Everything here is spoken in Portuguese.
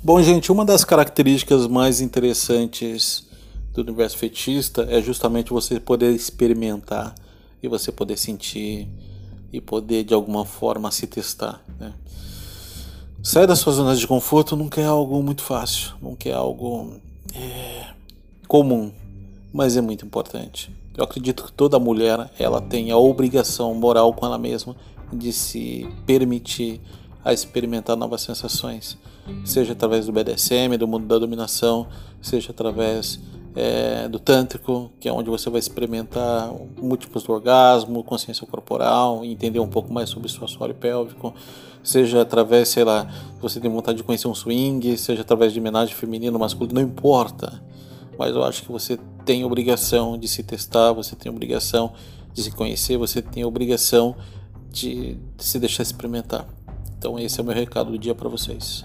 Bom, gente, uma das características mais interessantes do universo fetista é justamente você poder experimentar e você poder sentir e poder de alguma forma se testar. Né? Sair das suas zonas de conforto nunca é algo muito fácil, nunca é algo é, comum, mas é muito importante. Eu acredito que toda mulher ela tem a obrigação moral com ela mesma de se permitir a experimentar novas sensações, seja através do BDSM, do mundo da dominação, seja através é, do tântrico, que é onde você vai experimentar múltiplos do orgasmo, consciência corporal, entender um pouco mais sobre o seu assoalho pélvico, seja através, sei lá, você tem vontade de conhecer um swing, seja através de homenagem feminino, masculino, não importa. Mas eu acho que você tem obrigação de se testar, você tem obrigação de se conhecer, você tem obrigação de, de se deixar experimentar. Então esse é o meu recado do dia para vocês.